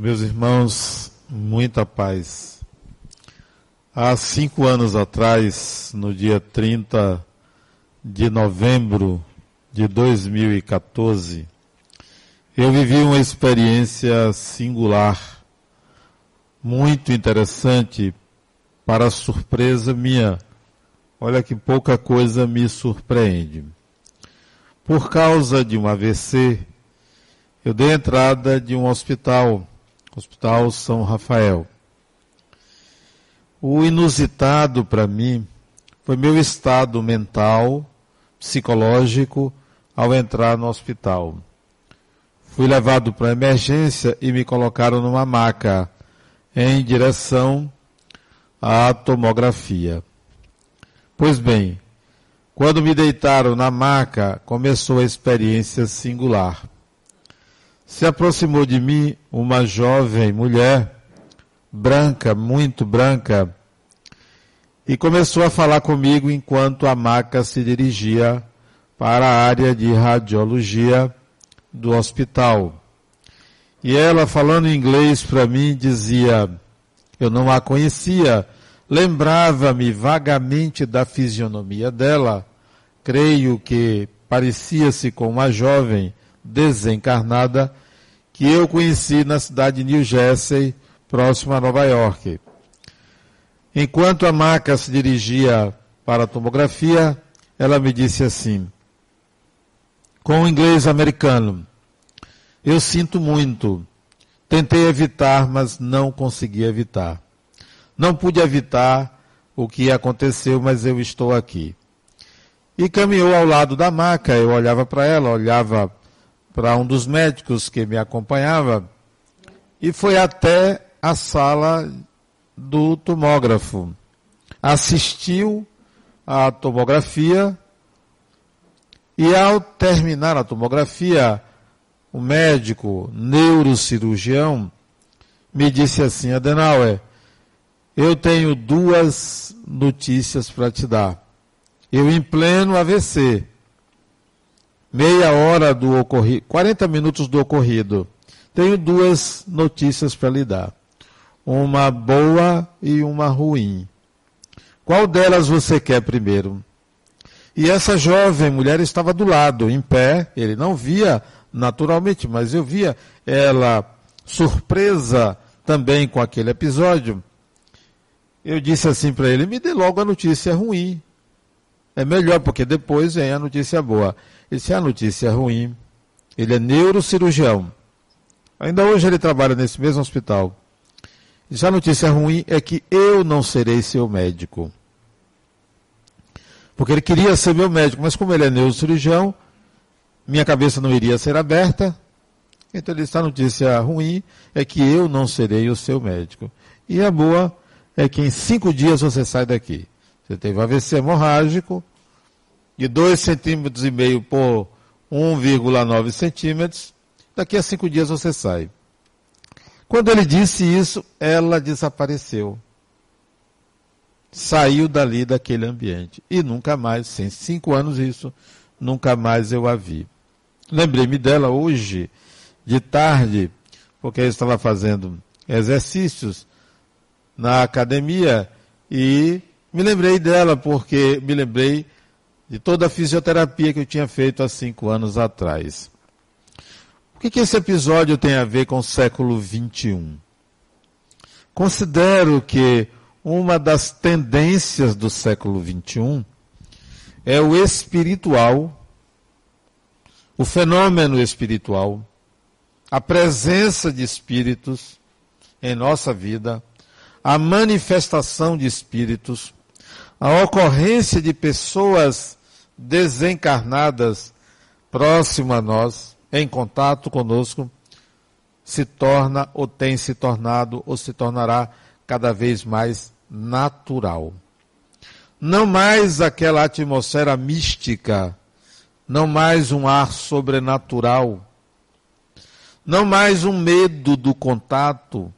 Meus irmãos, muita paz. Há cinco anos atrás, no dia 30 de novembro de 2014, eu vivi uma experiência singular, muito interessante, para surpresa minha. Olha que pouca coisa me surpreende. Por causa de um AVC, eu dei entrada de um hospital Hospital São Rafael. O inusitado para mim foi meu estado mental, psicológico, ao entrar no hospital. Fui levado para emergência e me colocaram numa maca em direção à tomografia. Pois bem, quando me deitaram na maca, começou a experiência singular se aproximou de mim uma jovem mulher, branca, muito branca, e começou a falar comigo enquanto a maca se dirigia para a área de radiologia do hospital. E ela, falando inglês para mim, dizia: Eu não a conhecia, lembrava-me vagamente da fisionomia dela, creio que parecia-se com uma jovem desencarnada que eu conheci na cidade de New Jersey, próximo a Nova York. Enquanto a maca se dirigia para a tomografia, ela me disse assim, com o inglês americano: Eu sinto muito. Tentei evitar, mas não consegui evitar. Não pude evitar o que aconteceu, mas eu estou aqui. E caminhou ao lado da maca, eu olhava para ela, olhava para um dos médicos que me acompanhava e foi até a sala do tomógrafo. Assistiu à tomografia e ao terminar a tomografia, o médico neurocirurgião me disse assim: Adenauer, eu tenho duas notícias para te dar. Eu em pleno AVC meia hora do ocorrido, 40 minutos do ocorrido. Tenho duas notícias para lhe dar. Uma boa e uma ruim. Qual delas você quer primeiro? E essa jovem mulher estava do lado, em pé, ele não via naturalmente, mas eu via ela surpresa também com aquele episódio. Eu disse assim para ele: me dê logo a notícia ruim. É melhor, porque depois vem a notícia boa. Isso é a notícia ruim. Ele é neurocirurgião. Ainda hoje ele trabalha nesse mesmo hospital. E a notícia ruim é que eu não serei seu médico. Porque ele queria ser meu médico, mas como ele é neurocirurgião, minha cabeça não iria ser aberta. Então ele disse, a notícia ruim é que eu não serei o seu médico. E a boa é que em cinco dias você sai daqui. Você teve AVC hemorrágico, de 2,5 centímetros e meio por 1,9 centímetros, daqui a cinco dias você sai. Quando ele disse isso, ela desapareceu. Saiu dali daquele ambiente. E nunca mais, sem cinco anos isso, nunca mais eu a vi. Lembrei-me dela hoje, de tarde, porque eu estava fazendo exercícios na academia e me lembrei dela porque me lembrei de toda a fisioterapia que eu tinha feito há cinco anos atrás. O que, que esse episódio tem a ver com o século XXI? Considero que uma das tendências do século XXI é o espiritual, o fenômeno espiritual, a presença de espíritos em nossa vida, a manifestação de espíritos, a ocorrência de pessoas desencarnadas próximo a nós, em contato conosco, se torna ou tem se tornado ou se tornará cada vez mais natural. Não mais aquela atmosfera mística, não mais um ar sobrenatural, não mais um medo do contato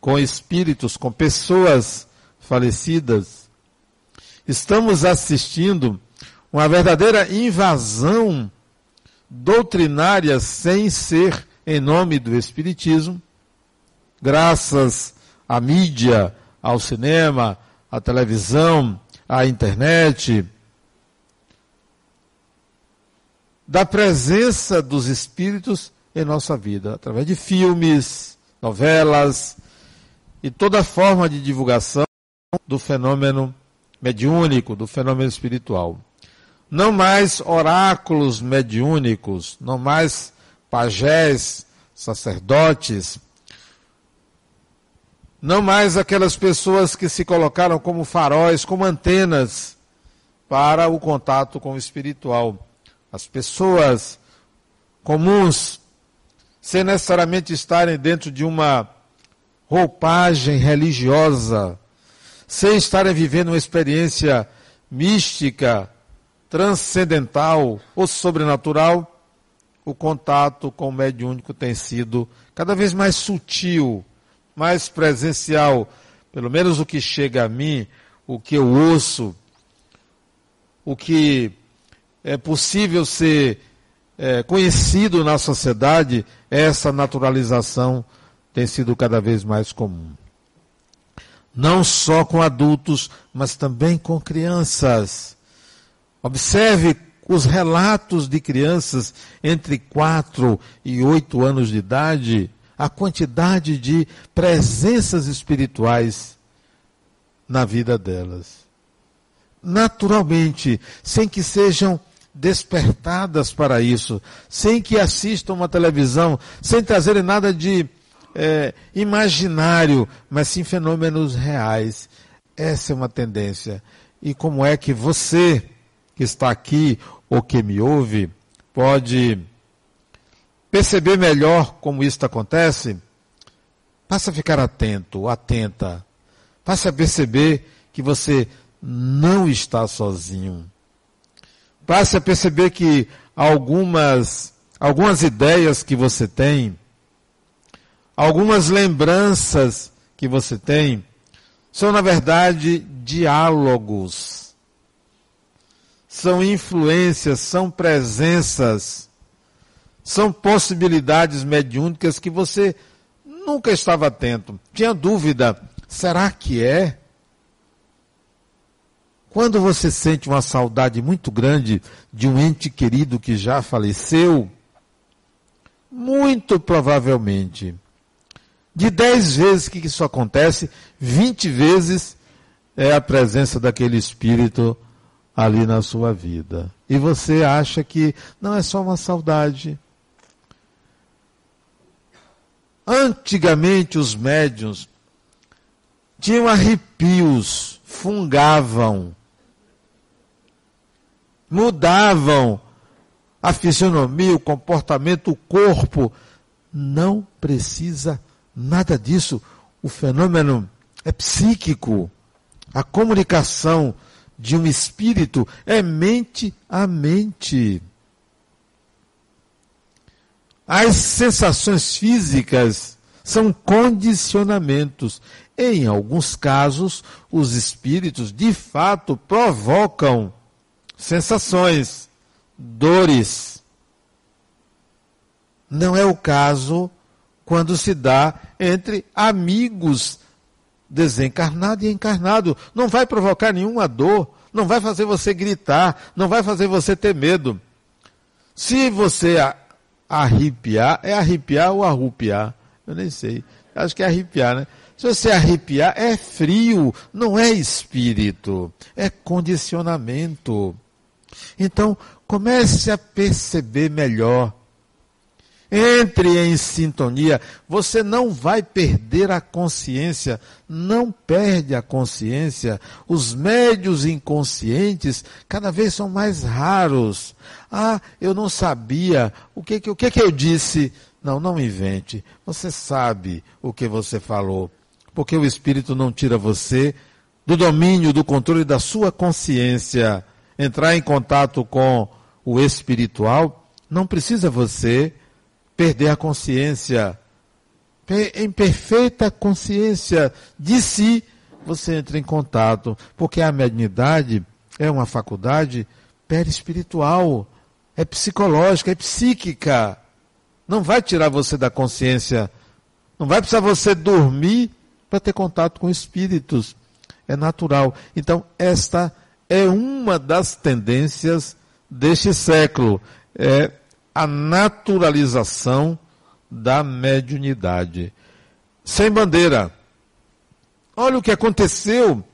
com espíritos, com pessoas falecidas. Estamos assistindo uma verdadeira invasão doutrinária sem ser em nome do Espiritismo, graças à mídia, ao cinema, à televisão, à internet, da presença dos espíritos em nossa vida, através de filmes, novelas e toda forma de divulgação do fenômeno mediúnico, do fenômeno espiritual. Não mais oráculos mediúnicos, não mais pajés, sacerdotes, não mais aquelas pessoas que se colocaram como faróis, como antenas para o contato com o espiritual. As pessoas comuns, sem necessariamente estarem dentro de uma roupagem religiosa, sem estarem vivendo uma experiência mística, transcendental ou sobrenatural, o contato com o mediúnico tem sido cada vez mais sutil, mais presencial. Pelo menos o que chega a mim, o que eu ouço, o que é possível ser é, conhecido na sociedade, essa naturalização tem sido cada vez mais comum. Não só com adultos, mas também com crianças. Observe os relatos de crianças entre 4 e 8 anos de idade, a quantidade de presenças espirituais na vida delas. Naturalmente, sem que sejam despertadas para isso, sem que assistam uma televisão, sem trazerem nada de é, imaginário, mas sim fenômenos reais. Essa é uma tendência. E como é que você, que está aqui ou que me ouve, pode perceber melhor como isso acontece? Passa a ficar atento, atenta. Passe a perceber que você não está sozinho. Passe a perceber que algumas, algumas ideias que você tem, algumas lembranças que você tem, são, na verdade, diálogos. São influências, são presenças, são possibilidades mediúnicas que você nunca estava atento. Tinha dúvida: será que é? Quando você sente uma saudade muito grande de um ente querido que já faleceu, muito provavelmente, de dez vezes que isso acontece, vinte vezes é a presença daquele espírito ali na sua vida. E você acha que não é só uma saudade. Antigamente os médiuns tinham arrepios, fungavam mudavam a fisionomia, o comportamento, o corpo. Não precisa nada disso. O fenômeno é psíquico. A comunicação de um espírito é mente a mente. As sensações físicas são condicionamentos. Em alguns casos, os espíritos de fato provocam sensações, dores. Não é o caso quando se dá entre amigos desencarnado e encarnado. Não vai provocar nenhuma dor, não vai fazer você gritar, não vai fazer você ter medo. Se você arrepiar, é arrepiar ou arrupiar? Eu nem sei. Acho que é arrepiar, né? Se você arrepiar, é frio, não é espírito, é condicionamento. Então, comece a perceber melhor. Entre em sintonia. Você não vai perder a consciência. Não perde a consciência. Os médios inconscientes cada vez são mais raros. Ah, eu não sabia. O que, o que, que eu disse? Não, não invente. Você sabe o que você falou. Porque o Espírito não tira você do domínio, do controle da sua consciência entrar em contato com o espiritual, não precisa você perder a consciência. Em perfeita consciência de si, você entra em contato, porque a mediunidade é uma faculdade perispiritual, é psicológica, é psíquica. Não vai tirar você da consciência Não vai precisar você dormir para ter contato com espíritos. É natural. Então, esta é uma das tendências deste século. É a naturalização da mediunidade. Sem bandeira. Olha o que aconteceu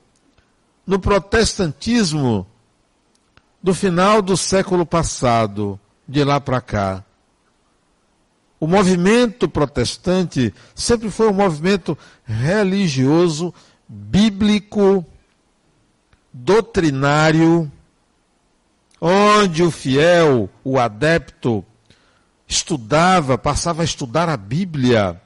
no protestantismo do final do século passado, de lá para cá. O movimento protestante sempre foi um movimento religioso, bíblico, doutrinário, onde o fiel, o adepto, estudava, passava a estudar a Bíblia,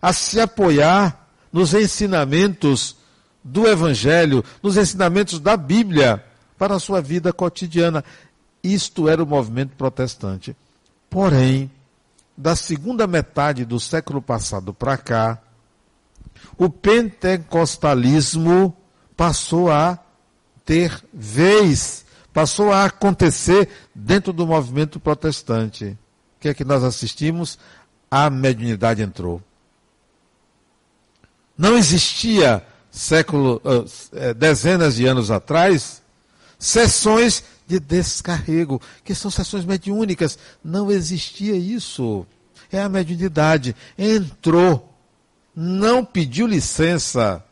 a se apoiar nos ensinamentos do Evangelho, nos ensinamentos da Bíblia para a sua vida cotidiana. Isto era o movimento protestante. Porém, da segunda metade do século passado para cá, o pentecostalismo passou a ter vez, passou a acontecer dentro do movimento protestante. Que é que nós assistimos? A mediunidade entrou. Não existia século, uh, dezenas de anos atrás, sessões de descarrego, que são sessões mediúnicas. Não existia isso. É a mediunidade. Entrou, não pediu licença.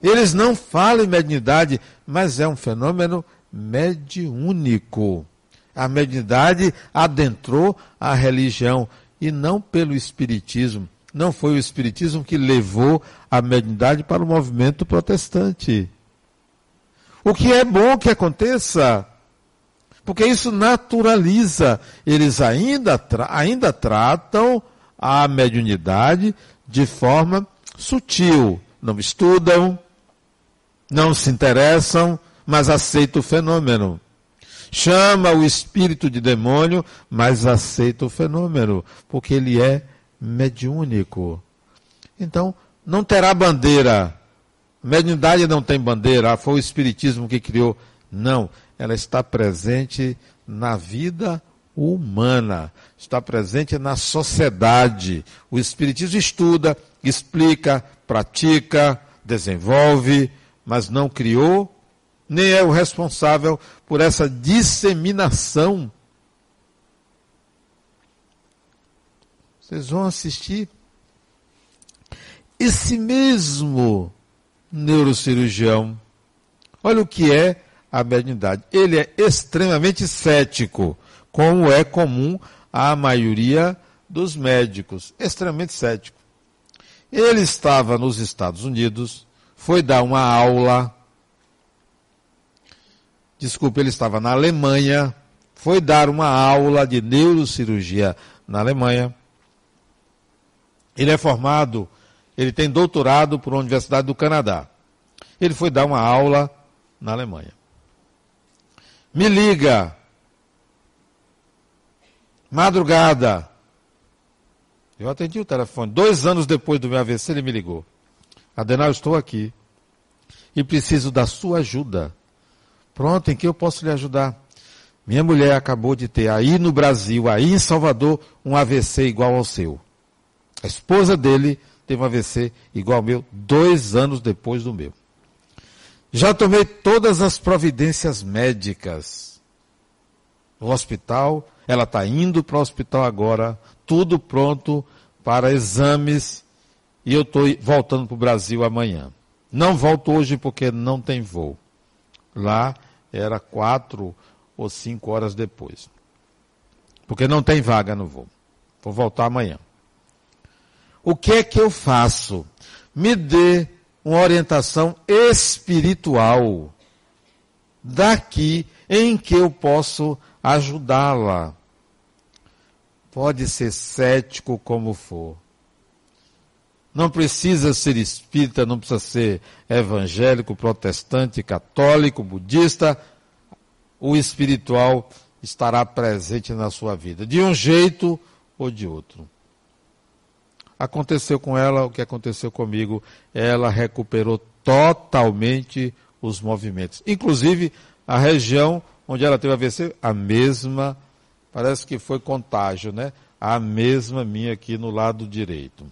Eles não falam em mediunidade, mas é um fenômeno mediúnico. A mediunidade adentrou a religião e não pelo espiritismo. Não foi o espiritismo que levou a mediunidade para o movimento protestante. O que é bom que aconteça, porque isso naturaliza. Eles ainda, tra ainda tratam a mediunidade de forma sutil. Não estudam, não se interessam, mas aceitam o fenômeno. Chama o espírito de demônio, mas aceita o fenômeno, porque ele é mediúnico. Então, não terá bandeira Mediunidade não tem bandeira, ah, foi o Espiritismo que criou. Não, ela está presente na vida humana, está presente na sociedade. O Espiritismo estuda, explica, pratica, desenvolve, mas não criou, nem é o responsável por essa disseminação. Vocês vão assistir esse mesmo neurocirurgião. Olha o que é a mediunidade. Ele é extremamente cético, como é comum à maioria dos médicos. Extremamente cético. Ele estava nos Estados Unidos, foi dar uma aula. Desculpe, ele estava na Alemanha, foi dar uma aula de neurocirurgia na Alemanha. Ele é formado ele tem doutorado por uma universidade do Canadá. Ele foi dar uma aula na Alemanha. Me liga. Madrugada. Eu atendi o telefone. Dois anos depois do meu AVC, ele me ligou. Adenal, estou aqui. E preciso da sua ajuda. Pronto, em que eu posso lhe ajudar? Minha mulher acabou de ter aí no Brasil, aí em Salvador, um AVC igual ao seu. A esposa dele teve um AVC igual ao meu, dois anos depois do meu. Já tomei todas as providências médicas. No hospital, ela está indo para o hospital agora, tudo pronto para exames, e eu estou voltando para o Brasil amanhã. Não volto hoje porque não tem voo. Lá era quatro ou cinco horas depois. Porque não tem vaga no voo. Vou voltar amanhã. O que é que eu faço? Me dê uma orientação espiritual daqui em que eu posso ajudá-la. Pode ser cético como for. Não precisa ser espírita, não precisa ser evangélico, protestante, católico, budista. O espiritual estará presente na sua vida, de um jeito ou de outro. Aconteceu com ela o que aconteceu comigo. Ela recuperou totalmente os movimentos. Inclusive, a região onde ela teve AVC, a mesma, parece que foi contágio, né? A mesma minha aqui no lado direito.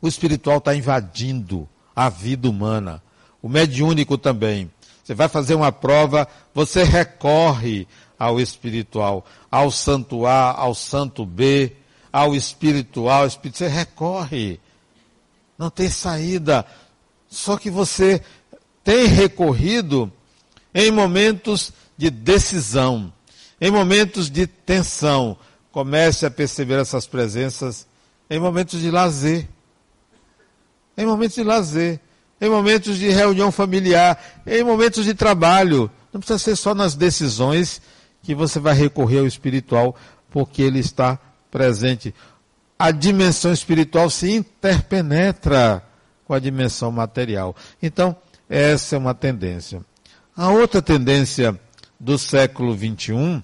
O espiritual está invadindo a vida humana. O mediúnico também. Você vai fazer uma prova, você recorre ao espiritual, ao santo A, ao santo B, ao espiritual, espírito, você recorre. Não tem saída. Só que você tem recorrido em momentos de decisão, em momentos de tensão. Comece a perceber essas presenças em momentos de lazer. Em momentos de lazer, em momentos de reunião familiar, em momentos de trabalho. Não precisa ser só nas decisões que você vai recorrer ao espiritual, porque ele está presente. A dimensão espiritual se interpenetra com a dimensão material. Então, essa é uma tendência. A outra tendência do século XXI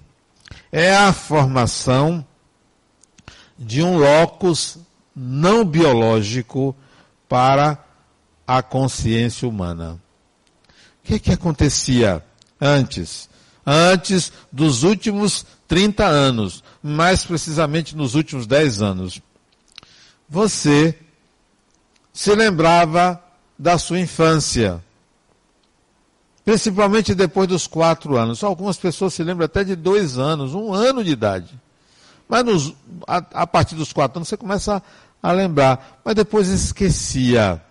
é a formação de um locus não biológico para a consciência humana. O que, que acontecia antes? antes dos últimos 30 anos, mais precisamente nos últimos 10 anos. Você se lembrava da sua infância, principalmente depois dos quatro anos. Algumas pessoas se lembram até de dois anos, um ano de idade. Mas nos, a, a, partir dos quatro anos você começa a, lembrar, mas depois esquecia.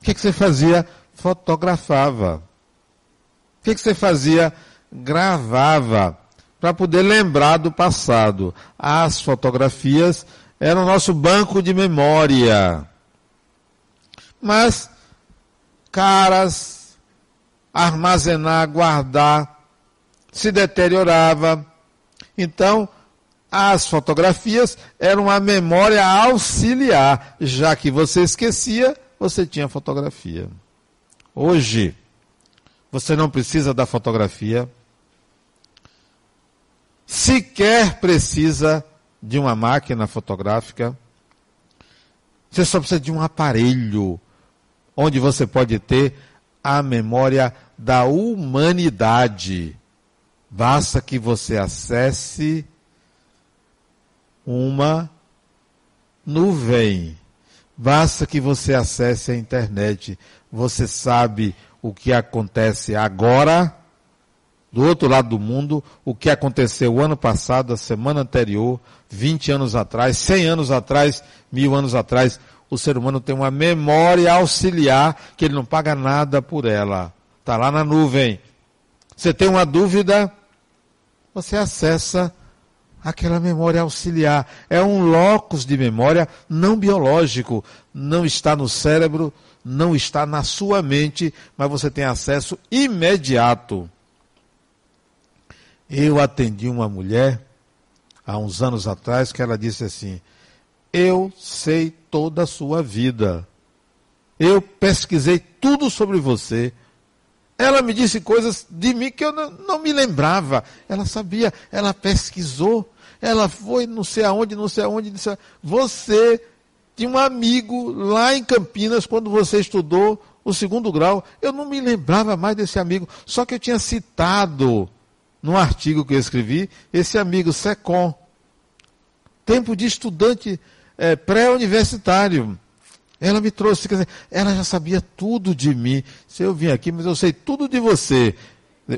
O que, que você fazia? Fotografava. O que, que você fazia? gravava para poder lembrar do passado. As fotografias eram o nosso banco de memória. Mas caras, armazenar, guardar, se deteriorava. Então, as fotografias eram uma memória auxiliar, já que você esquecia, você tinha fotografia. Hoje, você não precisa da fotografia, sequer precisa de uma máquina fotográfica. Você só precisa de um aparelho onde você pode ter a memória da humanidade. Basta que você acesse uma nuvem. Basta que você acesse a internet. Você sabe o que acontece agora do outro lado do mundo, o que aconteceu ano passado, a semana anterior, 20 anos atrás, 100 anos atrás, mil anos atrás. O ser humano tem uma memória auxiliar que ele não paga nada por ela. Está lá na nuvem. Você tem uma dúvida, você acessa aquela memória auxiliar. É um locus de memória não biológico. Não está no cérebro, não está na sua mente, mas você tem acesso imediato. Eu atendi uma mulher há uns anos atrás que ela disse assim: Eu sei toda a sua vida. Eu pesquisei tudo sobre você. Ela me disse coisas de mim que eu não, não me lembrava. Ela sabia, ela pesquisou, ela foi não sei aonde, não sei aonde, disse, você tinha um amigo lá em Campinas quando você estudou o segundo grau. Eu não me lembrava mais desse amigo, só que eu tinha citado num artigo que eu escrevi, esse amigo Secom. Tempo de estudante é, pré-universitário. Ela me trouxe, quer dizer, ela já sabia tudo de mim. Se eu vim aqui, mas eu sei tudo de você.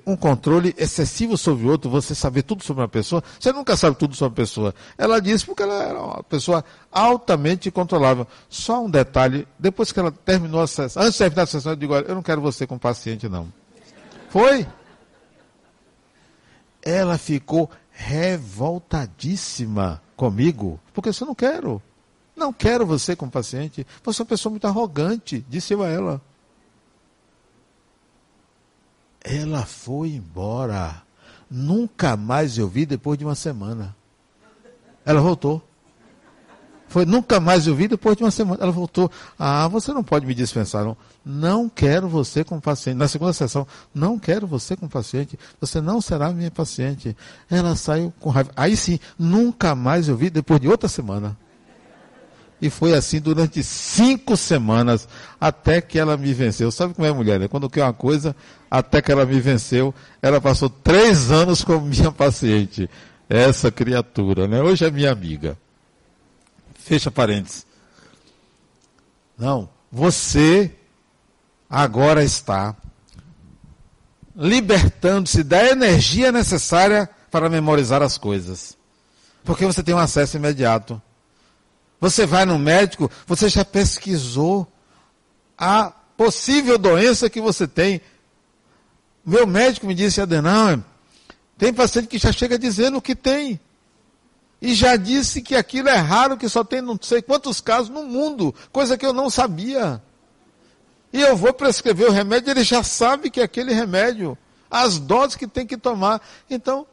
Um controle excessivo sobre o outro, você saber tudo sobre uma pessoa, você nunca sabe tudo sobre a pessoa. Ela disse porque ela era uma pessoa altamente controlável. Só um detalhe, depois que ela terminou a sessão, antes de terminar a sessão, eu digo, olha, eu não quero você com paciente, não. Foi? ela ficou revoltadíssima comigo, porque eu não quero. Não quero você como paciente. Você é uma pessoa muito arrogante, disse eu a ela. Ela foi embora. Nunca mais eu vi depois de uma semana. Ela voltou. Foi, nunca mais eu vi depois de uma semana. Ela voltou. Ah, você não pode me dispensar, não. Não quero você como paciente. Na segunda sessão, não quero você como paciente. Você não será minha paciente. Ela saiu com raiva. Aí sim, nunca mais eu vi depois de outra semana. E foi assim durante cinco semanas, até que ela me venceu. Sabe como é mulher, né? Quando quer uma coisa, até que ela me venceu, ela passou três anos como minha paciente. Essa criatura, né? Hoje é minha amiga. Fecha parênteses. Não, você agora está libertando-se da energia necessária para memorizar as coisas. Porque você tem um acesso imediato. Você vai no médico, você já pesquisou a possível doença que você tem. Meu médico me disse, Adenauer, tem paciente que já chega dizendo o que tem. E já disse que aquilo é raro, que só tem não sei quantos casos no mundo, coisa que eu não sabia. E eu vou prescrever o remédio, ele já sabe que é aquele remédio, as doses que tem que tomar. Então,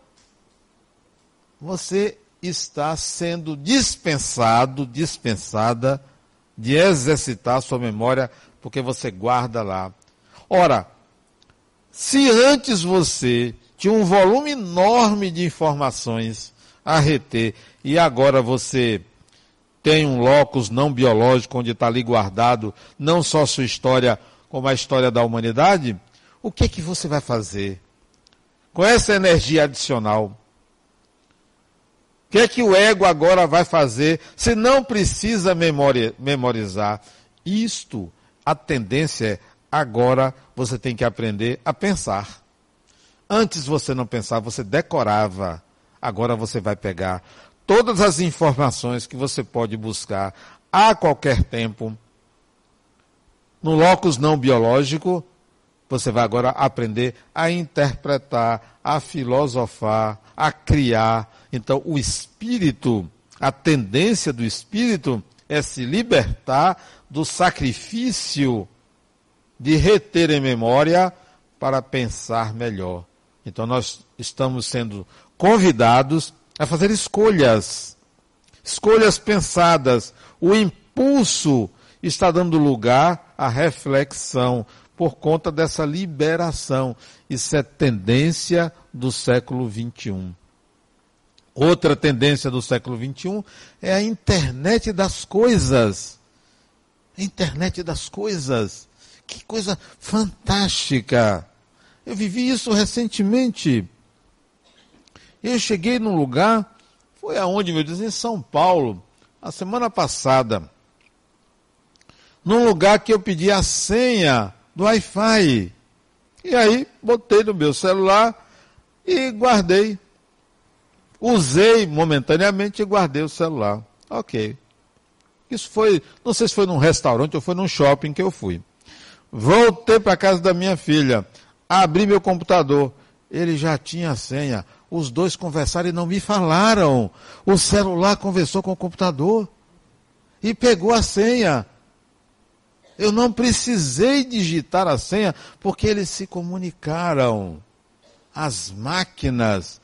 você está sendo dispensado, dispensada de exercitar sua memória, porque você guarda lá. Ora, se antes você tinha um volume enorme de informações a reter e agora você tem um locus não biológico onde está ali guardado não só sua história, como a história da humanidade, o que é que você vai fazer com essa energia adicional? Que é que o ego agora vai fazer se não precisa memorizar? Isto, a tendência é agora você tem que aprender a pensar. Antes você não pensava, você decorava. Agora você vai pegar todas as informações que você pode buscar a qualquer tempo. No locus não biológico, você vai agora aprender a interpretar, a filosofar, a criar. Então, o espírito, a tendência do espírito é se libertar do sacrifício de reter em memória para pensar melhor. Então, nós estamos sendo convidados a fazer escolhas, escolhas pensadas. O impulso está dando lugar à reflexão por conta dessa liberação. Isso é tendência do século XXI. Outra tendência do século XXI é a internet das coisas. internet das coisas. Que coisa fantástica. Eu vivi isso recentemente. Eu cheguei num lugar, foi aonde, meu Deus? Em São Paulo, a semana passada. Num lugar que eu pedi a senha do Wi-Fi. E aí, botei no meu celular e guardei. Usei momentaneamente e guardei o celular. Ok. Isso foi, não sei se foi num restaurante ou foi num shopping que eu fui. Voltei para casa da minha filha, abri meu computador. Ele já tinha a senha. Os dois conversaram e não me falaram. O celular conversou com o computador e pegou a senha. Eu não precisei digitar a senha porque eles se comunicaram. As máquinas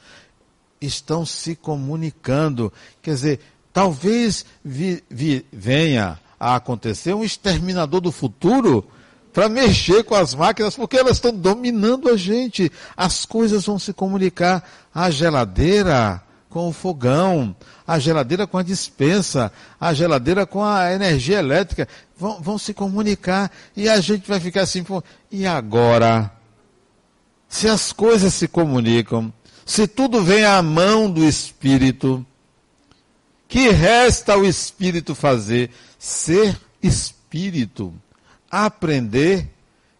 estão se comunicando. Quer dizer, talvez vi, vi, venha a acontecer um exterminador do futuro para mexer com as máquinas, porque elas estão dominando a gente. As coisas vão se comunicar. A geladeira com o fogão, a geladeira com a dispensa, a geladeira com a energia elétrica, vão, vão se comunicar e a gente vai ficar assim, pô, e agora? Se as coisas se comunicam, se tudo vem à mão do Espírito, que resta ao Espírito fazer? Ser Espírito aprender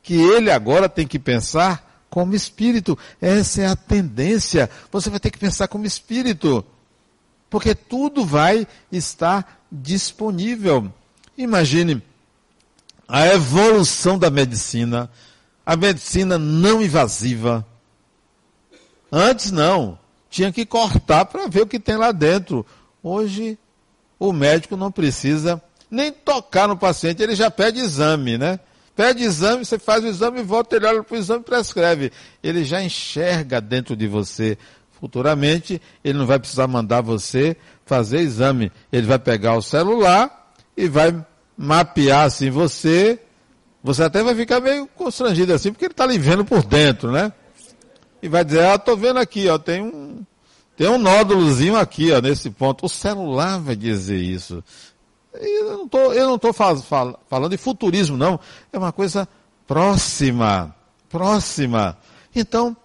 que ele agora tem que pensar como espírito. Essa é a tendência. Você vai ter que pensar como espírito. Porque tudo vai estar disponível. Imagine a evolução da medicina, a medicina não invasiva. Antes não, tinha que cortar para ver o que tem lá dentro. Hoje o médico não precisa nem tocar no paciente, ele já pede exame, né? Pede exame, você faz o exame, volta, ele olha para o exame e prescreve. Ele já enxerga dentro de você. Futuramente, ele não vai precisar mandar você fazer exame. Ele vai pegar o celular e vai mapear assim você. Você até vai ficar meio constrangido assim, porque ele está lhe vendo por dentro, né? E vai dizer, ah, estou vendo aqui, ó, tem um, tem um nódulozinho aqui, ó, nesse ponto. O celular vai dizer isso. Eu não tô, eu não estou falando de futurismo, não. É uma coisa próxima. Próxima. Então, o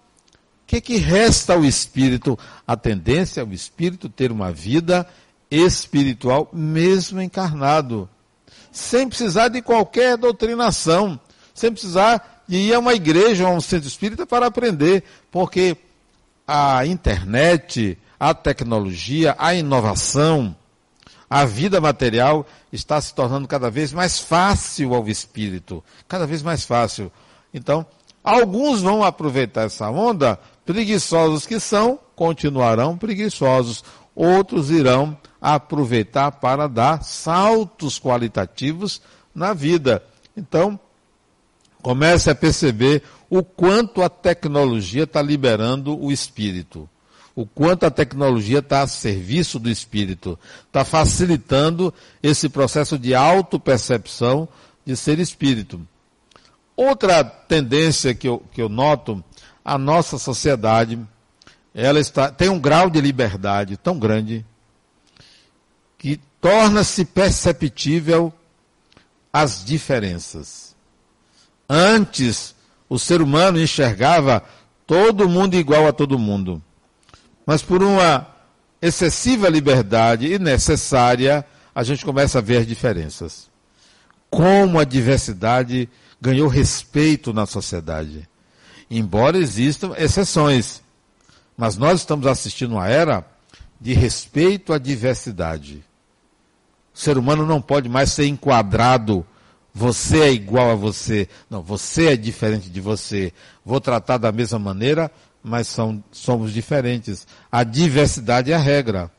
que, que resta ao espírito? A tendência é o espírito ter uma vida espiritual, mesmo encarnado. sem precisar de qualquer doutrinação, sem precisar de ir a uma igreja ou a um centro espírita para aprender, porque a internet, a tecnologia, a inovação, a vida material está se tornando cada vez mais fácil ao espírito, cada vez mais fácil. Então, alguns vão aproveitar essa onda, preguiçosos que são, continuarão preguiçosos. Outros irão aproveitar para dar saltos qualitativos na vida. Então, comece a perceber o quanto a tecnologia está liberando o espírito o quanto a tecnologia está a serviço do espírito, está facilitando esse processo de autopercepção de ser espírito. Outra tendência que eu, que eu noto, a nossa sociedade, ela está, tem um grau de liberdade tão grande que torna-se perceptível as diferenças. Antes, o ser humano enxergava todo mundo igual a todo mundo mas por uma excessiva liberdade e necessária, a gente começa a ver as diferenças. Como a diversidade ganhou respeito na sociedade. Embora existam exceções, mas nós estamos assistindo uma era de respeito à diversidade. O ser humano não pode mais ser enquadrado. Você é igual a você. Não, você é diferente de você. Vou tratar da mesma maneira mas são, somos diferentes. A diversidade é a regra.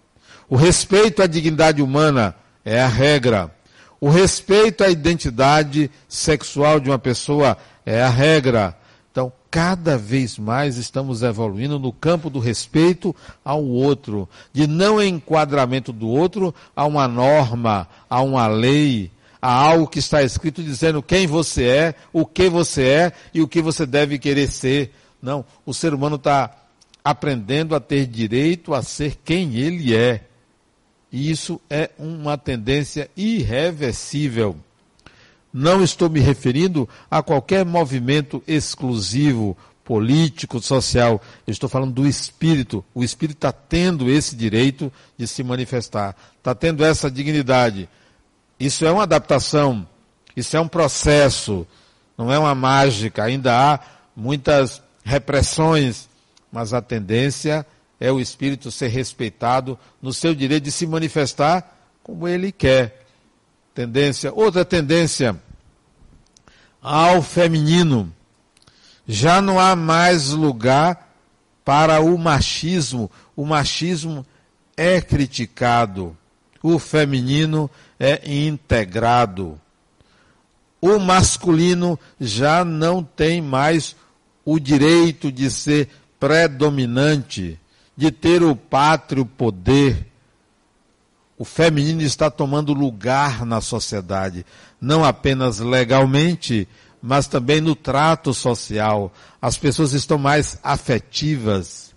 O respeito à dignidade humana é a regra. O respeito à identidade sexual de uma pessoa é a regra. Então, cada vez mais estamos evoluindo no campo do respeito ao outro, de não enquadramento do outro a uma norma, a uma lei, a algo que está escrito dizendo quem você é, o que você é e o que você deve querer ser não, o ser humano está aprendendo a ter direito a ser quem ele é. E isso é uma tendência irreversível. Não estou me referindo a qualquer movimento exclusivo, político, social. Eu estou falando do espírito. O espírito está tendo esse direito de se manifestar, está tendo essa dignidade. Isso é uma adaptação, isso é um processo, não é uma mágica. Ainda há muitas repressões, mas a tendência é o espírito ser respeitado no seu direito de se manifestar como ele quer. Tendência, outra tendência ao feminino. Já não há mais lugar para o machismo. O machismo é criticado. O feminino é integrado. O masculino já não tem mais o direito de ser predominante, de ter o pátrio poder. O feminino está tomando lugar na sociedade, não apenas legalmente, mas também no trato social. As pessoas estão mais afetivas.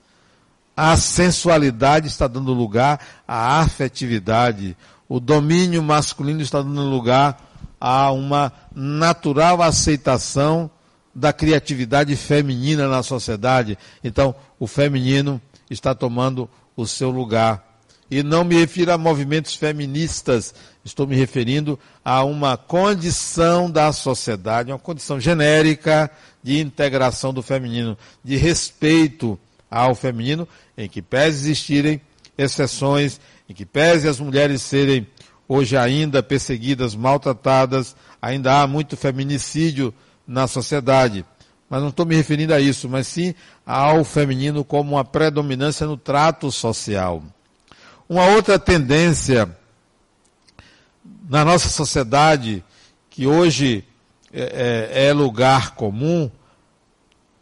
A sensualidade está dando lugar à afetividade. O domínio masculino está dando lugar a uma natural aceitação da criatividade feminina na sociedade. Então, o feminino está tomando o seu lugar. E não me refiro a movimentos feministas, estou me referindo a uma condição da sociedade, uma condição genérica de integração do feminino, de respeito ao feminino, em que pese existirem exceções, em que pese as mulheres serem hoje ainda perseguidas, maltratadas, ainda há muito feminicídio na sociedade. Mas não estou me referindo a isso, mas sim ao feminino como uma predominância no trato social. Uma outra tendência na nossa sociedade, que hoje é, é, é lugar comum,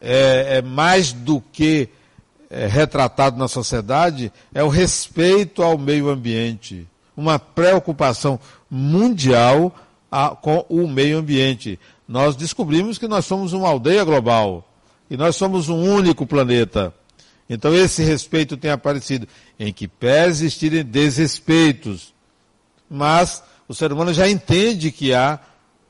é, é, mais do que é, retratado na sociedade, é o respeito ao meio ambiente. Uma preocupação mundial a, com o meio ambiente nós descobrimos que nós somos uma aldeia global e nós somos um único planeta. Então esse respeito tem aparecido, em que pese existirem desrespeitos, mas o ser humano já entende que há,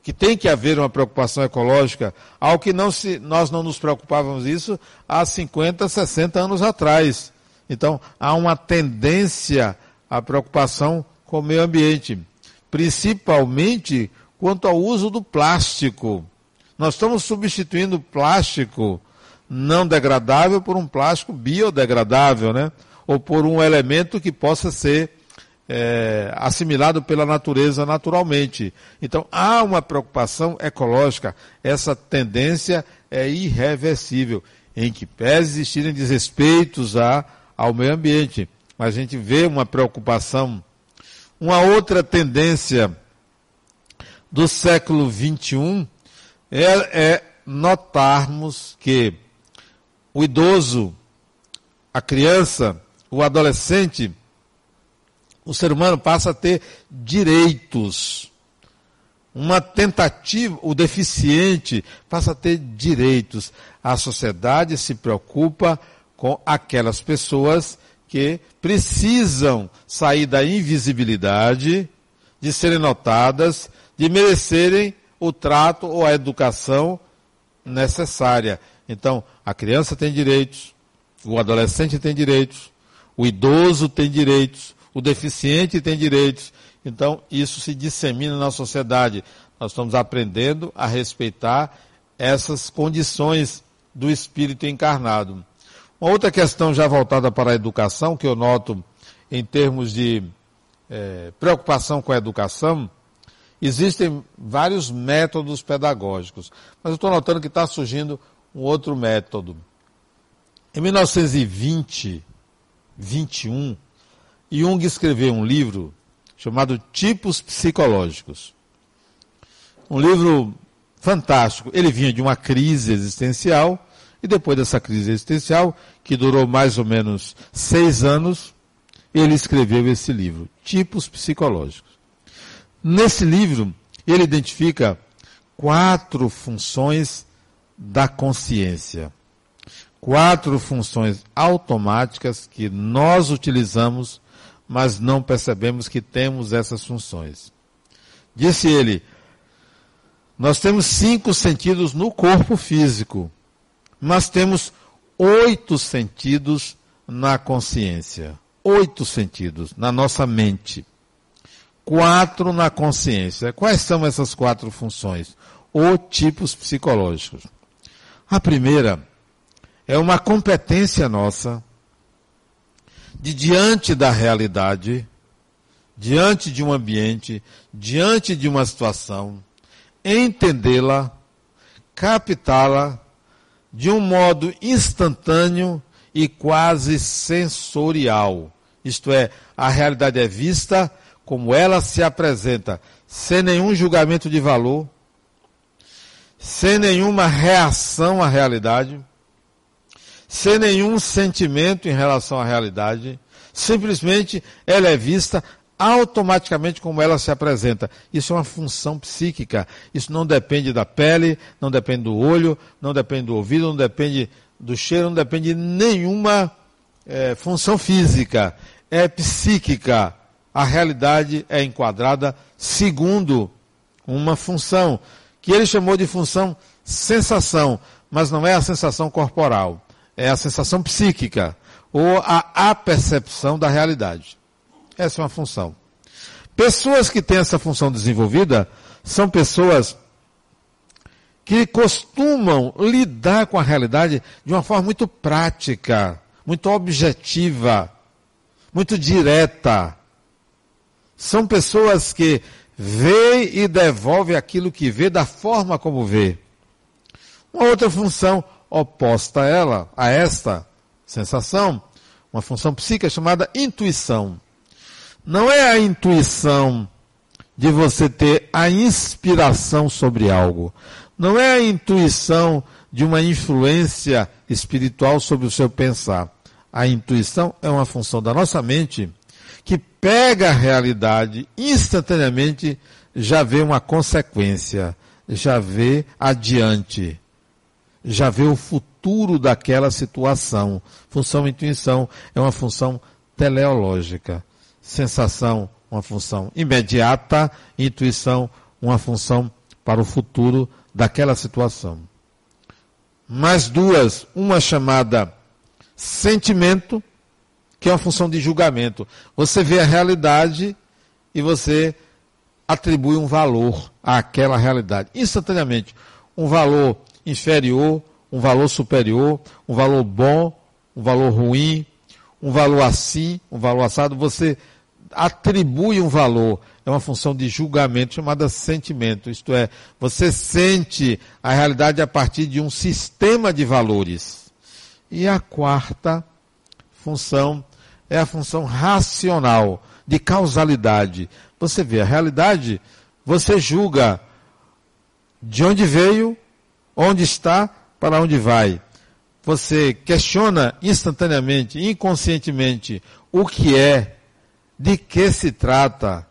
que tem que haver uma preocupação ecológica, ao que não se, nós não nos preocupávamos isso há 50, 60 anos atrás. Então há uma tendência à preocupação com o meio ambiente principalmente quanto ao uso do plástico. Nós estamos substituindo plástico não degradável por um plástico biodegradável, né? Ou por um elemento que possa ser é, assimilado pela natureza naturalmente. Então há uma preocupação ecológica. Essa tendência é irreversível, em que pese existirem desrespeitos a, ao meio ambiente. Mas a gente vê uma preocupação. Uma outra tendência do século XXI é, é notarmos que o idoso, a criança, o adolescente, o ser humano passa a ter direitos. Uma tentativa, o deficiente passa a ter direitos. A sociedade se preocupa com aquelas pessoas que precisam sair da invisibilidade, de serem notadas, de merecerem o trato ou a educação necessária. Então, a criança tem direitos, o adolescente tem direitos, o idoso tem direitos, o deficiente tem direitos. Então, isso se dissemina na sociedade. Nós estamos aprendendo a respeitar essas condições do espírito encarnado. Uma outra questão já voltada para a educação, que eu noto em termos de é, preocupação com a educação, existem vários métodos pedagógicos, mas eu estou notando que está surgindo um outro método. Em 1920, 21, Jung escreveu um livro chamado Tipos Psicológicos. Um livro fantástico. Ele vinha de uma crise existencial e depois dessa crise existencial, que durou mais ou menos seis anos, ele escreveu esse livro, Tipos Psicológicos. Nesse livro, ele identifica quatro funções da consciência. Quatro funções automáticas que nós utilizamos, mas não percebemos que temos essas funções. Disse ele, nós temos cinco sentidos no corpo físico mas temos oito sentidos na consciência. Oito sentidos na nossa mente. Quatro na consciência. Quais são essas quatro funções? Ou tipos psicológicos. A primeira é uma competência nossa de diante da realidade, diante de um ambiente, diante de uma situação, entendê-la, captá-la de um modo instantâneo e quase sensorial. Isto é, a realidade é vista como ela se apresenta, sem nenhum julgamento de valor, sem nenhuma reação à realidade, sem nenhum sentimento em relação à realidade, simplesmente ela é vista automaticamente como ela se apresenta. Isso é uma função psíquica. Isso não depende da pele, não depende do olho, não depende do ouvido, não depende do cheiro, não depende de nenhuma é, função física. É psíquica. A realidade é enquadrada segundo uma função que ele chamou de função sensação, mas não é a sensação corporal, é a sensação psíquica ou a apercepção da realidade. Essa é uma função. Pessoas que têm essa função desenvolvida são pessoas que costumam lidar com a realidade de uma forma muito prática, muito objetiva, muito direta. São pessoas que vê e devolve aquilo que vê da forma como vê. Uma outra função oposta a ela, a esta sensação, uma função psíquica chamada intuição não é a intuição de você ter a inspiração sobre algo. Não é a intuição de uma influência espiritual sobre o seu pensar. A intuição é uma função da nossa mente que pega a realidade instantaneamente, já vê uma consequência, já vê adiante, já vê o futuro daquela situação. Função intuição é uma função teleológica sensação, uma função imediata, intuição, uma função para o futuro daquela situação. Mais duas, uma chamada sentimento, que é uma função de julgamento. Você vê a realidade e você atribui um valor àquela realidade, instantaneamente. Um valor inferior, um valor superior, um valor bom, um valor ruim, um valor assim, um valor assado. Você atribui um valor. É uma função de julgamento chamada sentimento. Isto é, você sente a realidade a partir de um sistema de valores. E a quarta função é a função racional, de causalidade. Você vê a realidade, você julga de onde veio, onde está, para onde vai. Você questiona instantaneamente, inconscientemente, o que é, de que se trata,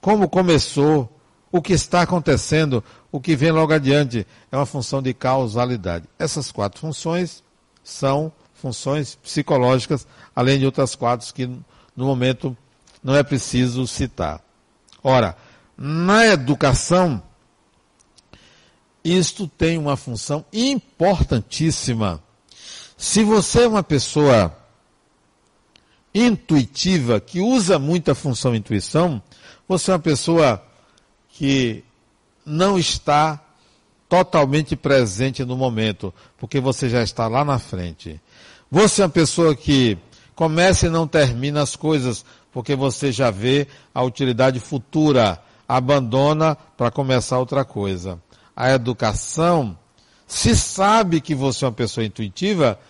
como começou, o que está acontecendo, o que vem logo adiante. É uma função de causalidade. Essas quatro funções são funções psicológicas, além de outras quatro que no momento não é preciso citar. Ora, na educação, isto tem uma função importantíssima. Se você é uma pessoa intuitiva, que usa muito a função intuição, você é uma pessoa que não está totalmente presente no momento, porque você já está lá na frente. Você é uma pessoa que começa e não termina as coisas, porque você já vê a utilidade futura, abandona para começar outra coisa. A educação, se sabe que você é uma pessoa intuitiva,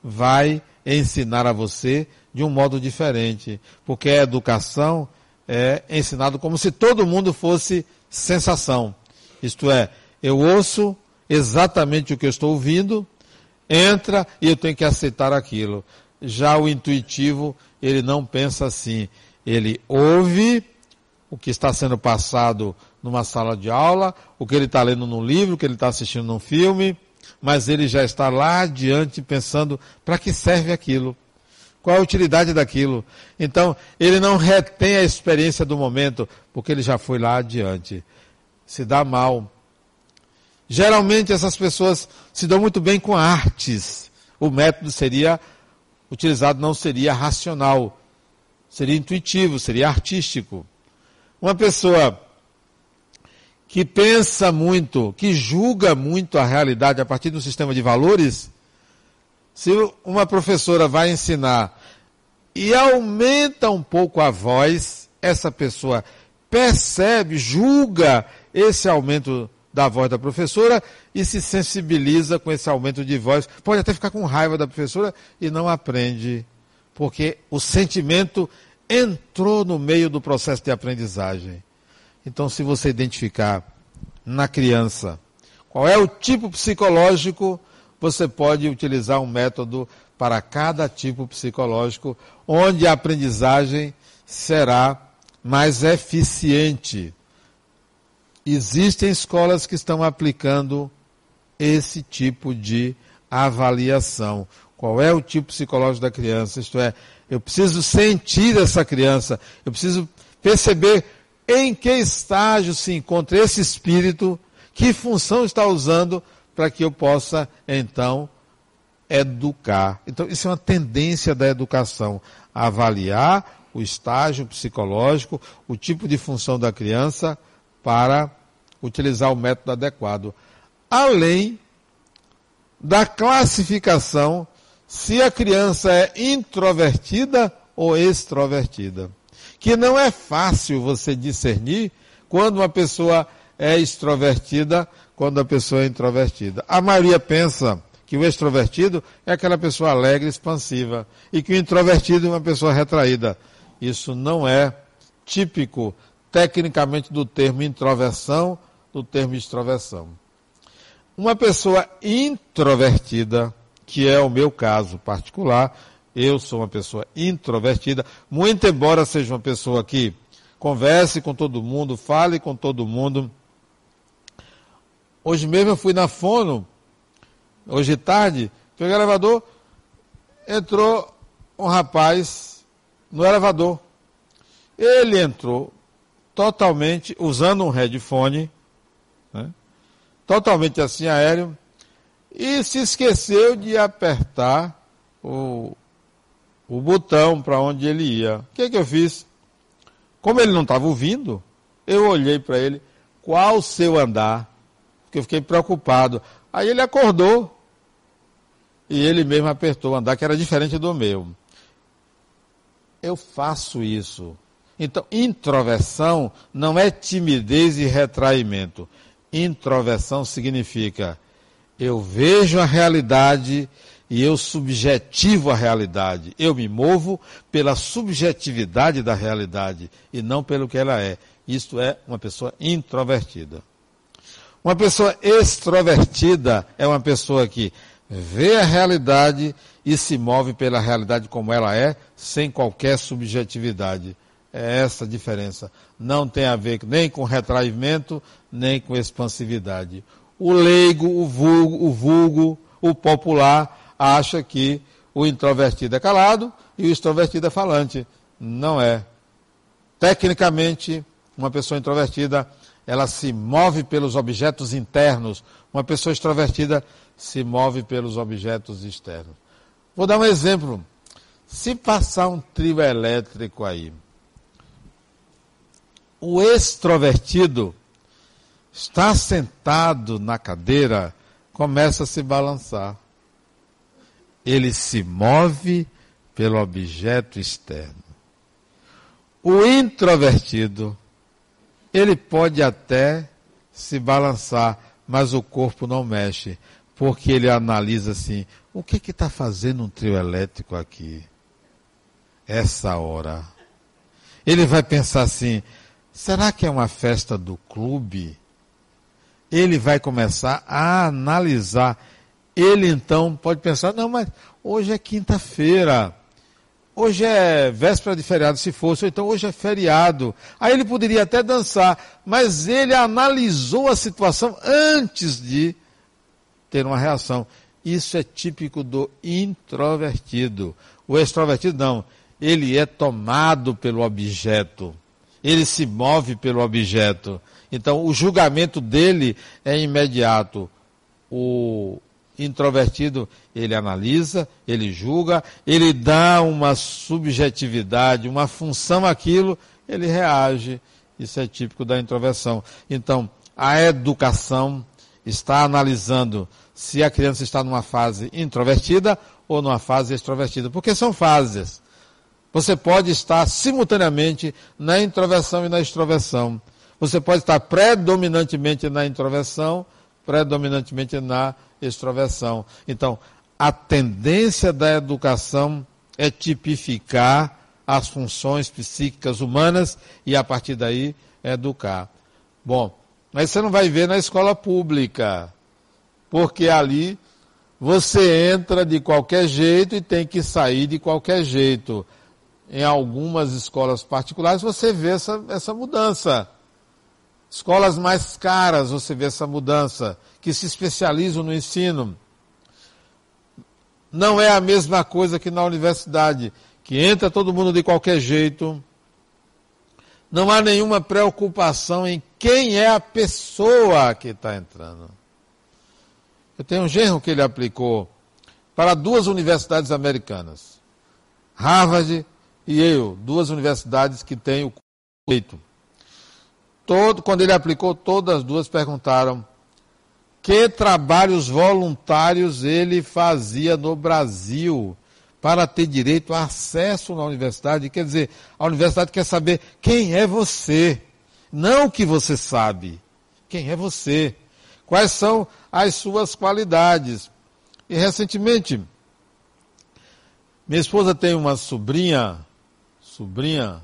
vai ensinar a você de um modo diferente, porque a educação é ensinado como se todo mundo fosse sensação. Isto é, eu ouço exatamente o que eu estou ouvindo, entra e eu tenho que aceitar aquilo. Já o intuitivo, ele não pensa assim. Ele ouve o que está sendo passado numa sala de aula, o que ele está lendo num livro, o que ele está assistindo num filme, mas ele já está lá adiante pensando para que serve aquilo. Qual a utilidade daquilo? Então, ele não retém a experiência do momento, porque ele já foi lá adiante. Se dá mal Geralmente essas pessoas se dão muito bem com artes. O método seria utilizado não seria racional, seria intuitivo, seria artístico. Uma pessoa que pensa muito, que julga muito a realidade a partir do sistema de valores, se uma professora vai ensinar e aumenta um pouco a voz, essa pessoa percebe, julga esse aumento da voz da professora e se sensibiliza com esse aumento de voz. Pode até ficar com raiva da professora e não aprende, porque o sentimento entrou no meio do processo de aprendizagem. Então, se você identificar na criança qual é o tipo psicológico, você pode utilizar um método para cada tipo psicológico, onde a aprendizagem será mais eficiente. Existem escolas que estão aplicando esse tipo de avaliação. Qual é o tipo psicológico da criança? Isto é, eu preciso sentir essa criança, eu preciso perceber em que estágio se encontra esse espírito, que função está usando para que eu possa, então, educar. Então, isso é uma tendência da educação, avaliar o estágio psicológico, o tipo de função da criança para utilizar o método adequado. Além da classificação se a criança é introvertida ou extrovertida. Que não é fácil você discernir quando uma pessoa é extrovertida, quando a pessoa é introvertida. A maioria pensa que o extrovertido é aquela pessoa alegre, expansiva, e que o introvertido é uma pessoa retraída. Isso não é típico tecnicamente do termo introversão, do termo extroversão. Uma pessoa introvertida, que é o meu caso particular, eu sou uma pessoa introvertida, muito embora seja uma pessoa que converse com todo mundo, fale com todo mundo. Hoje mesmo eu fui na Fono, hoje tarde, peguei o elevador, entrou um rapaz no elevador. Ele entrou totalmente usando um headphone? Totalmente assim aéreo, e se esqueceu de apertar o, o botão para onde ele ia. O que, que eu fiz? Como ele não estava ouvindo, Eu olhei para ele, qual o seu andar? Porque eu fiquei preocupado. Aí ele acordou e ele mesmo apertou o andar, que era diferente do meu. Eu faço isso. Então, introversão não é timidez e retraimento. Introversão significa eu vejo a realidade e eu subjetivo a realidade. Eu me movo pela subjetividade da realidade e não pelo que ela é. Isto é uma pessoa introvertida. Uma pessoa extrovertida é uma pessoa que vê a realidade e se move pela realidade como ela é, sem qualquer subjetividade. É essa a diferença. Não tem a ver nem com retraimento, nem com expansividade. O leigo, o vulgo, o vulgo, o popular, acha que o introvertido é calado e o extrovertido é falante. Não é. Tecnicamente, uma pessoa introvertida, ela se move pelos objetos internos. Uma pessoa extrovertida se move pelos objetos externos. Vou dar um exemplo. Se passar um trio elétrico aí, o extrovertido está sentado na cadeira, começa a se balançar. Ele se move pelo objeto externo. O introvertido, ele pode até se balançar, mas o corpo não mexe porque ele analisa assim: o que está fazendo um trio elétrico aqui? Essa hora. Ele vai pensar assim: será que é uma festa do clube? Ele vai começar a analisar. Ele então pode pensar: não, mas hoje é quinta-feira. Hoje é véspera de feriado, se fosse, ou então hoje é feriado. Aí ele poderia até dançar, mas ele analisou a situação antes de ter uma reação. Isso é típico do introvertido. O extrovertido não. Ele é tomado pelo objeto. Ele se move pelo objeto. Então, o julgamento dele é imediato. O introvertido, ele analisa, ele julga, ele dá uma subjetividade, uma função àquilo, ele reage. Isso é típico da introversão. Então, a educação está analisando se a criança está numa fase introvertida ou numa fase extrovertida, porque são fases. Você pode estar simultaneamente na introversão e na extroversão. Você pode estar predominantemente na introversão, predominantemente na extroversão. Então, a tendência da educação é tipificar as funções psíquicas humanas e, a partir daí, educar. Bom, mas você não vai ver na escola pública, porque ali você entra de qualquer jeito e tem que sair de qualquer jeito. Em algumas escolas particulares você vê essa, essa mudança. Escolas mais caras você vê essa mudança, que se especializam no ensino. Não é a mesma coisa que na universidade, que entra todo mundo de qualquer jeito, não há nenhuma preocupação em quem é a pessoa que está entrando. Eu tenho um genro que ele aplicou para duas universidades americanas, Harvard e Yale, duas universidades que têm o direito. Todo, quando ele aplicou, todas as duas perguntaram que trabalhos voluntários ele fazia no Brasil para ter direito a acesso na universidade. Quer dizer, a universidade quer saber quem é você, não o que você sabe. Quem é você? Quais são as suas qualidades? E recentemente, minha esposa tem uma sobrinha, sobrinha,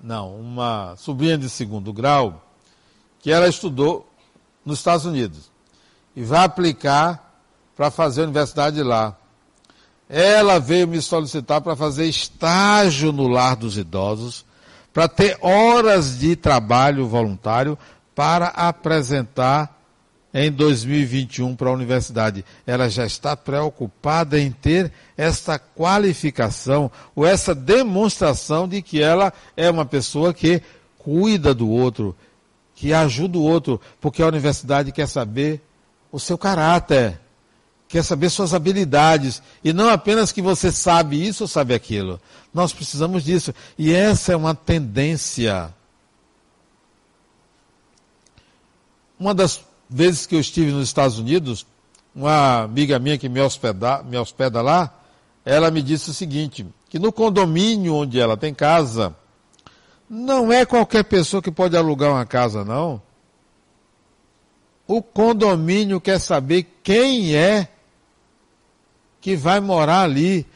não, uma sobrinha de segundo grau, que ela estudou nos Estados Unidos e vai aplicar para fazer a universidade lá. Ela veio me solicitar para fazer estágio no lar dos idosos, para ter horas de trabalho voluntário para apresentar em 2021 para a universidade. Ela já está preocupada em ter essa qualificação ou essa demonstração de que ela é uma pessoa que cuida do outro, que ajuda o outro, porque a universidade quer saber o seu caráter quer saber suas habilidades. E não apenas que você sabe isso ou sabe aquilo. Nós precisamos disso. E essa é uma tendência uma das vezes que eu estive nos Estados Unidos, uma amiga minha que me hospeda, me hospeda lá, ela me disse o seguinte, que no condomínio onde ela tem casa, não é qualquer pessoa que pode alugar uma casa, não. O condomínio quer saber quem é que vai morar ali.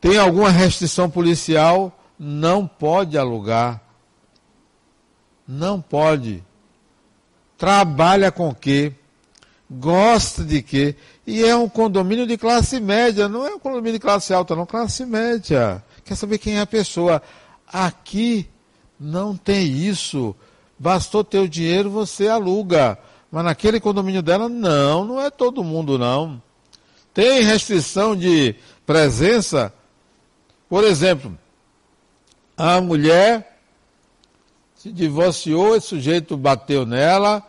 Tem alguma restrição policial? Não pode alugar. Não pode. Trabalha com quê? Gosta de quê? E é um condomínio de classe média, não é um condomínio de classe alta, não, classe média. Quer saber quem é a pessoa? Aqui não tem isso. Bastou ter o dinheiro, você aluga. Mas naquele condomínio dela, não, não é todo mundo, não. Tem restrição de presença. Por exemplo, a mulher se divorciou, esse sujeito bateu nela,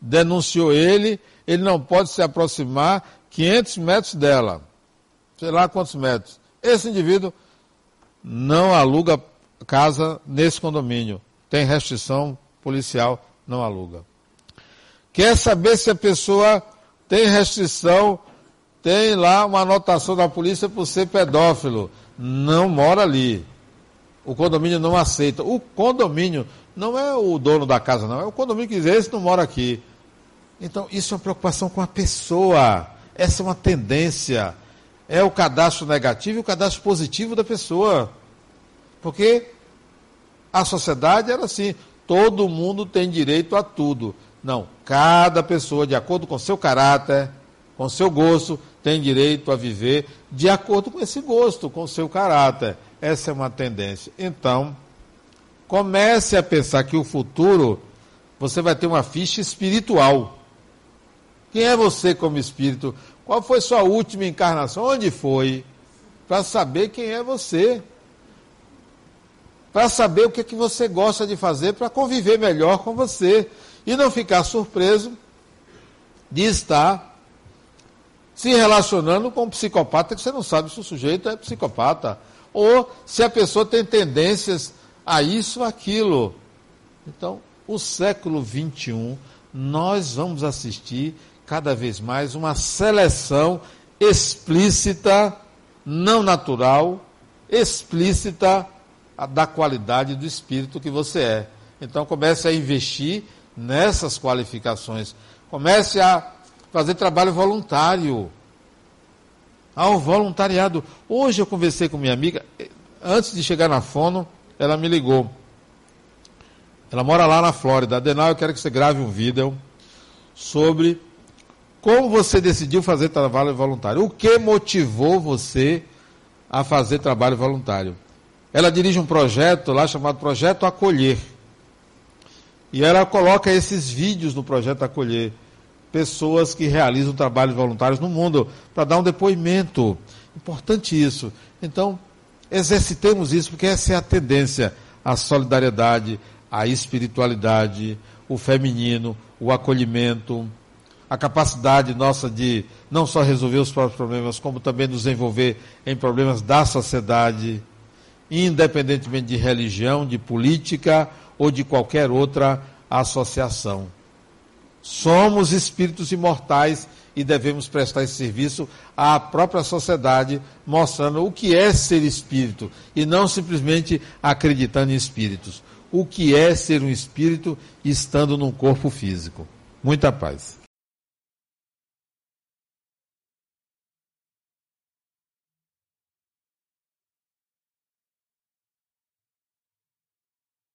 denunciou ele, ele não pode se aproximar 500 metros dela. Sei lá quantos metros. Esse indivíduo não aluga casa nesse condomínio. Tem restrição policial, não aluga. Quer saber se a pessoa tem restrição, tem lá uma anotação da polícia por ser pedófilo. Não mora ali. O condomínio não aceita. O condomínio não é o dono da casa, não. É o condomínio que diz, esse não mora aqui. Então, isso é uma preocupação com a pessoa. Essa é uma tendência. É o cadastro negativo e o cadastro positivo da pessoa. Porque a sociedade era assim, todo mundo tem direito a tudo. Não, cada pessoa, de acordo com seu caráter, com seu gosto, tem direito a viver de acordo com esse gosto, com seu caráter. Essa é uma tendência. Então, comece a pensar que o futuro você vai ter uma ficha espiritual. Quem é você como espírito? Qual foi sua última encarnação? Onde foi? Para saber quem é você. Para saber o que, é que você gosta de fazer para conviver melhor com você. E não ficar surpreso de estar se relacionando com um psicopata que você não sabe se o sujeito é psicopata. Ou se a pessoa tem tendências a isso aquilo. Então, o século XXI, nós vamos assistir cada vez mais uma seleção explícita, não natural, explícita da qualidade do espírito que você é. Então comece a investir nessas qualificações. Comece a fazer trabalho voluntário. Ao voluntariado. Hoje eu conversei com minha amiga, antes de chegar na Fono, ela me ligou. Ela mora lá na Flórida. Adenal, eu quero que você grave um vídeo sobre como você decidiu fazer trabalho voluntário? O que motivou você a fazer trabalho voluntário? Ela dirige um projeto lá chamado Projeto Acolher. E ela coloca esses vídeos no Projeto Acolher. Pessoas que realizam trabalhos voluntários no mundo, para dar um depoimento. Importante isso. Então, exercitemos isso, porque essa é a tendência: a solidariedade, a espiritualidade, o feminino, o acolhimento a capacidade nossa de não só resolver os próprios problemas, como também nos envolver em problemas da sociedade, independentemente de religião, de política ou de qualquer outra associação. Somos espíritos imortais e devemos prestar esse serviço à própria sociedade, mostrando o que é ser espírito e não simplesmente acreditando em espíritos. O que é ser um espírito estando num corpo físico. Muita paz.